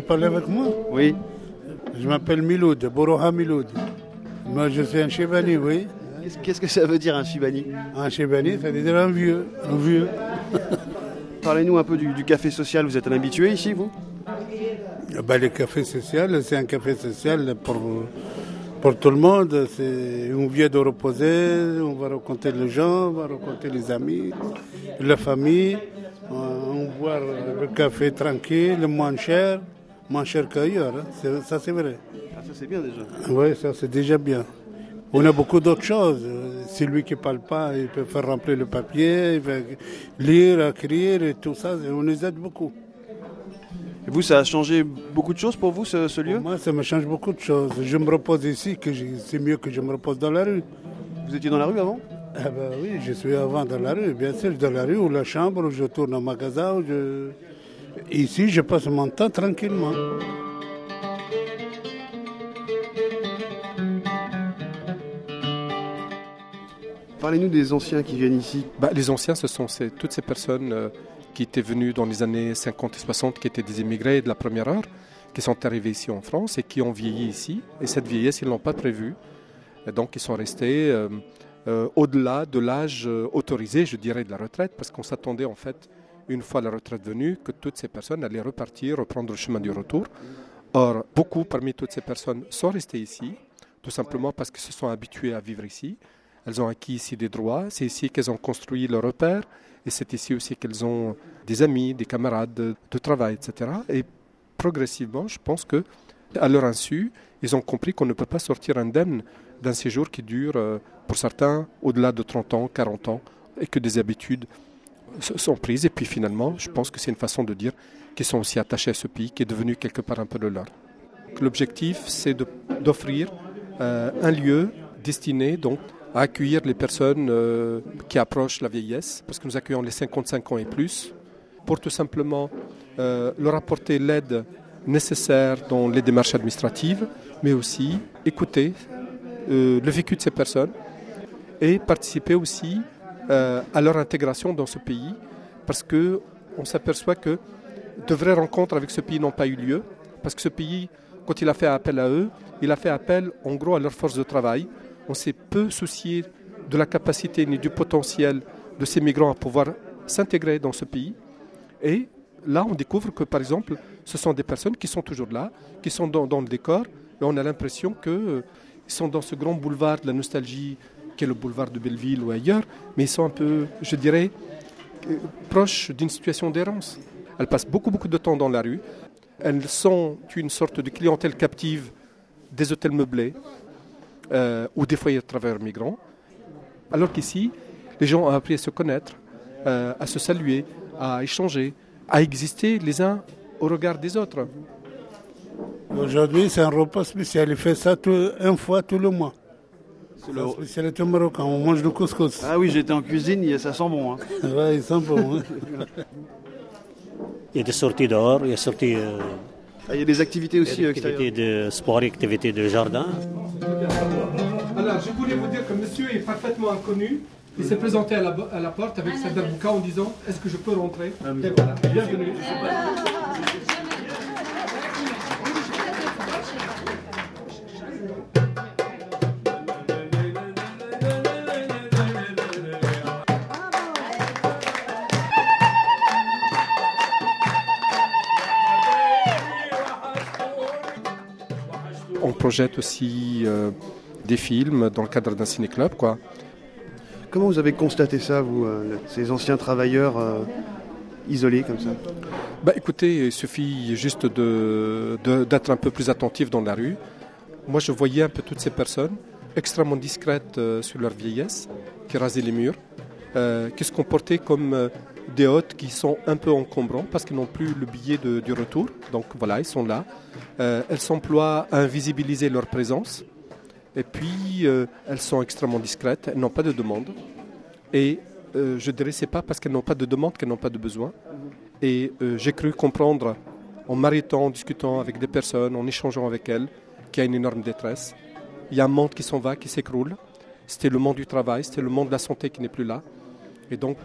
parler avec moi Oui. Je m'appelle Miloud, Boroha Miloud. Moi, je suis un Chibani, oui. Qu'est-ce que ça veut dire un Chibani Un Chibani, ça veut dire un vieux. Un vieux. Parlez-nous un peu du, du café social. Vous êtes un habitué ici, vous? Ben, le café social, c'est un café social pour, pour tout le monde. C'est, on vient de reposer, on va rencontrer les gens, on va rencontrer les amis, la famille. On boit le café tranquille, moins cher, moins cher qu'ailleurs. hein. Ça, c'est vrai. Ah, Ça c'est bien déjà. Oui, ça, c'est déjà bien. On a beaucoup d'autres choses. Euh, Celui qui ne parle pas, il peut faire remplir le papier, il peut lire, écrire et tout ça. On les aide beaucoup. Et vous, ça a changé beaucoup de choses pour vous, ce, ce lieu Pour moi, ça me change beaucoup de choses. Je me repose ici, que c'est mieux que je me repose dans la rue. Vous étiez dans la rue avant Ah ben oui, je suis avant dans la rue, bien sûr, dans la rue ou la chambre, où je tourne au magasin. Où je... Ici, je passe mon temps tranquillement. Parlez-nous des anciens qui viennent ici. Bah, les anciens, ce sont ces- toutes ces personnes euh, qui étaient venues dans les années 50 et 60, qui étaient des immigrés de la première heure, qui sont arrivés ici en France et qui ont vieilli ici. Et cette vieillesse, ils ne l'ont pas prévue. Et donc, ils sont restés euh, euh, au-delà de l'âge euh, autorisé, je dirais, de la retraite, parce qu'on s'attendait en fait, une fois la retraite venue, que toutes ces personnes allaient repartir, reprendre le chemin du retour. Or, beaucoup parmi toutes ces personnes sont restées ici, tout simplement parce qu'elles se sont habituées à vivre ici. Elles ont acquis ici des droits, c'est ici qu'elles ont construit leur repère, et c'est ici aussi qu'elles ont des amis, des camarades de, travail, etc. Et progressivement, je pense que, à leur insu, ils ont compris qu'on ne peut pas sortir indemne d'un séjour qui dure, euh, pour certains, au-delà de 30 ans, 40 ans, et que des habitudes sont prises. Et puis finalement, je pense que c'est une façon de dire qu'ils sont aussi attachés à ce pays qui est devenu quelque part un peu le leur. L'objectif, c'est d'offrir euh, un lieu destiné donc à accueillir les personnes euh, qui approchent la vieillesse, parce que nous accueillons les 55 ans et plus, pour tout simplement euh, leur apporter l'aide nécessaire dans les démarches administratives, mais aussi écouter euh, le vécu de ces personnes et participer aussi à leur intégration dans ce pays, parce que on s'aperçoit que de vraies rencontres avec ce pays n'ont pas eu lieu, parce que ce pays, quand il a fait appel à eux, il a fait appel en gros à leur force de travail. On s'est peu soucié de la capacité ni du potentiel de ces migrants à pouvoir s'intégrer dans ce pays. Et là, on découvre que, par exemple, ce sont des personnes qui sont toujours là, qui sont dans, le décor, et on a l'impression qu'ils sont dans ce grand boulevard de la nostalgie, qui est le boulevard de Belleville ou ailleurs, mais ils sont un peu, je dirais, euh, proches d'une situation d'errance. Elles passent beaucoup, beaucoup de temps dans la rue. Elles sont une sorte de clientèle captive des hôtels meublés euh, ou des foyers de travailleurs migrants. Alors qu'ici, les gens ont appris à se connaître, euh, à se saluer, à échanger, à exister les uns au regard des autres. Aujourd'hui, c'est un repas spécial. Il fait ça tout- une fois tout le mois. C'est C'est le- la spécialité marocaine. On mange du couscous. Ah oui, j'étais en cuisine, il y a- ça sent bon. hein. Ouais, ils sont bons. hein. Il y a des sorties dehors, il y a sorties, euh, Ah, il y a des activités il y aussi a euh, des extérieures. activités de sport activités de jardin. Alors, je voulais vous dire que monsieur est parfaitement inconnu. Il s'est présenté à la, à la porte avec sa darbouka en disant Est-ce que je peux rentrer Et voilà, bienvenue. On projette aussi euh, des films dans le cadre d'un ciné-club, quoi. Comment vous avez constaté ça, vous, euh, ces anciens travailleurs euh, isolés comme ça? Bah, écoutez, il suffit juste de- de- d'être un peu plus attentif dans la rue. Moi, je voyais un peu toutes ces personnes extrêmement discrètes euh, sur leur vieillesse, qui rasaient les murs, euh, qui se comportaient comme euh, des hôtes qui sont un peu encombrants parce qu'ils n'ont plus le billet de- du retour. Donc voilà, ils sont là. Elles s'emploient à invisibiliser leur présence. Et puis, euh, elles sont extrêmement discrètes, elles n'ont pas de demande. Et euh, je dirais, c'est pas parce qu'elles n'ont pas de demande qu'elles n'ont pas de besoin. Et euh, j'ai cru comprendre, en m'arrêtant, en discutant avec des personnes, en échangeant avec elles, qu'il y a une énorme détresse. Il y a un monde qui s'en va, qui s'écroule. C'était le monde du travail, c'était le monde de la santé qui n'est plus là. Et donc,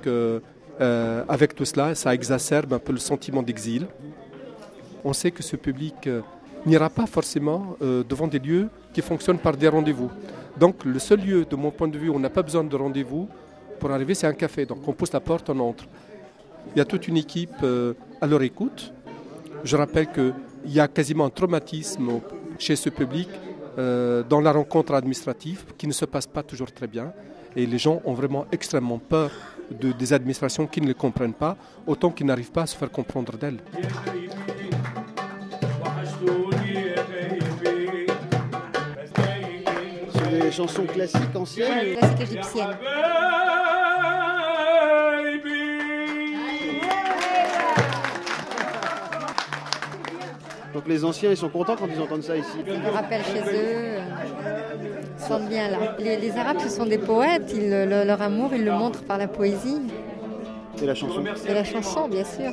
avec tout cela, ça exacerbe un peu le sentiment d'exil. on sait que ce public n'ira pas forcément euh, devant des lieux qui fonctionnent par des rendez-vous. Donc le seul lieu, de mon point de vue, où on n'a pas besoin de rendez-vous pour arriver, c'est un café. Donc on pousse la porte, on entre. Il y a toute une équipe euh, à leur écoute. Je rappelle qu'il y a quasiment un traumatisme chez ce public euh, dans la rencontre administrative qui ne se passe pas toujours très bien. Et les gens ont vraiment extrêmement peur de, des administrations qui ne les comprennent pas, autant qu'ils n'arrivent pas à se faire comprendre d'elles. chansons classiques anciennes. Classique égyptienne. Donc les anciens, ils sont contents quand ils entendent ça ici. Ils rappellent chez eux, euh, ils sont bien là. Les, Arabes, ce sont des poètes, ils, leur amour, ils le montrent par la poésie. C'est la chanson. C'est la chanson, bien sûr.